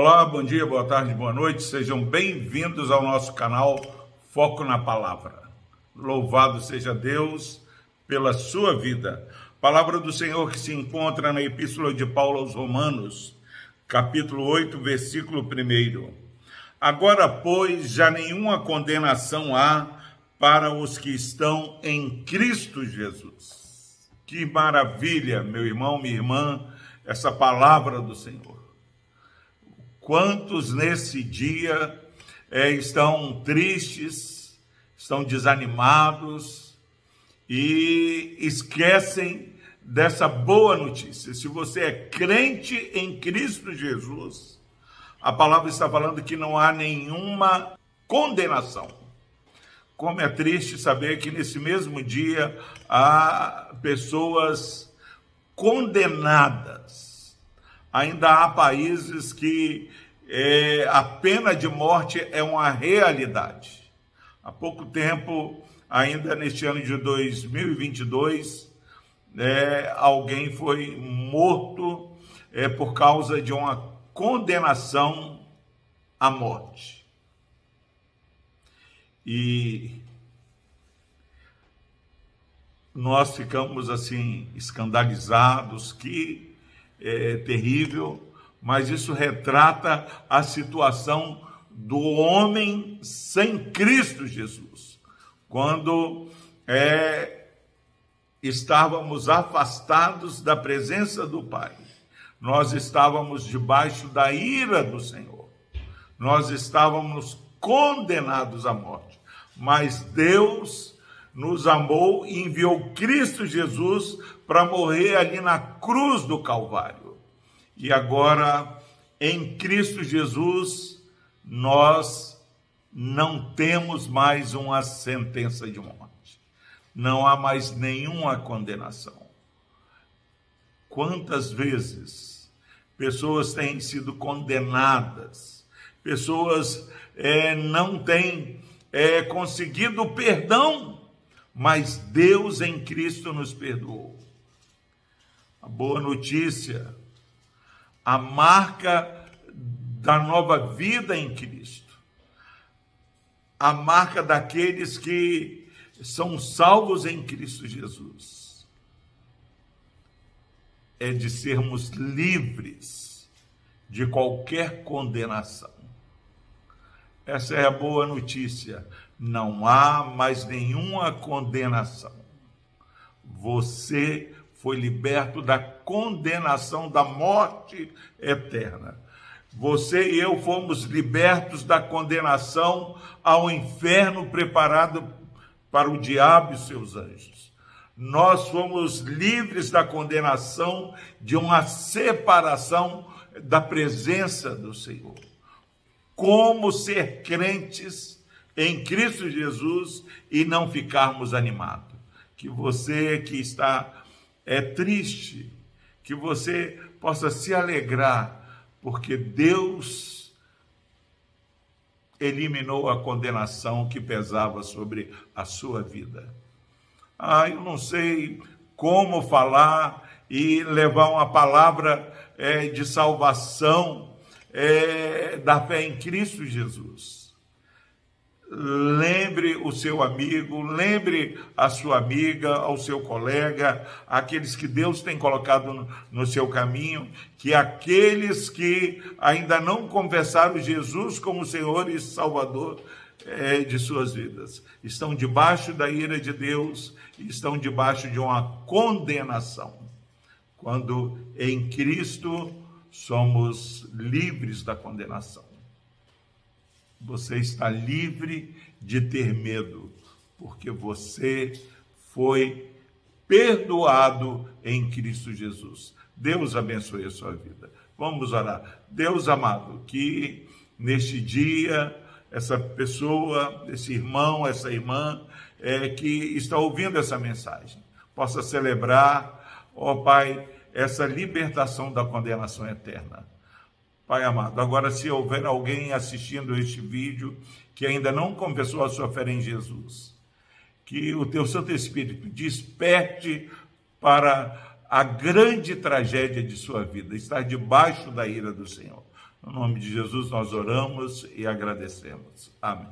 Olá, bom dia, boa tarde, boa noite, sejam bem-vindos ao nosso canal Foco na Palavra. Louvado seja Deus pela sua vida. Palavra do Senhor que se encontra na Epístola de Paulo aos Romanos, capítulo 8, versículo 1. Agora, pois, já nenhuma condenação há para os que estão em Cristo Jesus. Que maravilha, meu irmão, minha irmã, essa palavra do Senhor. Quantos nesse dia é, estão tristes, estão desanimados e esquecem dessa boa notícia. Se você é crente em Cristo Jesus, a palavra está falando que não há nenhuma condenação. Como é triste saber que nesse mesmo dia há pessoas condenadas ainda há países que é, a pena de morte é uma realidade. Há pouco tempo, ainda neste ano de 2022, é, alguém foi morto é, por causa de uma condenação à morte. E nós ficamos assim escandalizados que é, terrível, mas isso retrata a situação do homem sem Cristo Jesus. Quando é, estávamos afastados da presença do Pai, nós estávamos debaixo da ira do Senhor, nós estávamos condenados à morte, mas Deus nos amou e enviou Cristo Jesus para morrer ali na cruz do Calvário. E agora, em Cristo Jesus, nós não temos mais uma sentença de morte. Não há mais nenhuma condenação. Quantas vezes pessoas têm sido condenadas, pessoas é, não têm é, conseguido o perdão mas Deus em Cristo nos perdoou. A boa notícia, a marca da nova vida em Cristo, a marca daqueles que são salvos em Cristo Jesus, é de sermos livres de qualquer condenação. Essa é a boa notícia não há mais nenhuma condenação. Você foi liberto da condenação da morte eterna. Você e eu fomos libertos da condenação ao inferno preparado para o diabo e seus anjos. Nós fomos livres da condenação de uma separação da presença do Senhor. Como ser crentes em Cristo Jesus e não ficarmos animados. Que você que está é triste, que você possa se alegrar, porque Deus eliminou a condenação que pesava sobre a sua vida. Ah, eu não sei como falar e levar uma palavra é, de salvação é, da fé em Cristo Jesus lembre o seu amigo, lembre a sua amiga, ao seu colega, aqueles que Deus tem colocado no, seu caminho, que aqueles que ainda não confessaram Jesus como Senhor e Salvador é, de suas vidas, estão debaixo da ira de Deus, estão debaixo de uma condenação. Quando em Cristo somos livres da condenação. Você está livre de ter medo, porque você foi perdoado em Cristo Jesus. Deus abençoe a sua vida. Vamos orar. Deus amado, que neste dia, essa pessoa, esse irmão, essa irmã, é, que está ouvindo essa mensagem, possa celebrar, ó Pai, essa libertação da condenação eterna. Pai amado. Agora, se houver alguém assistindo este vídeo que ainda não confessou a sua fé em Jesus, que o teu Santo Espírito desperte para a grande tragédia de sua vida, estar debaixo da ira do Senhor. No nome de Jesus nós oramos e agradecemos. Amém.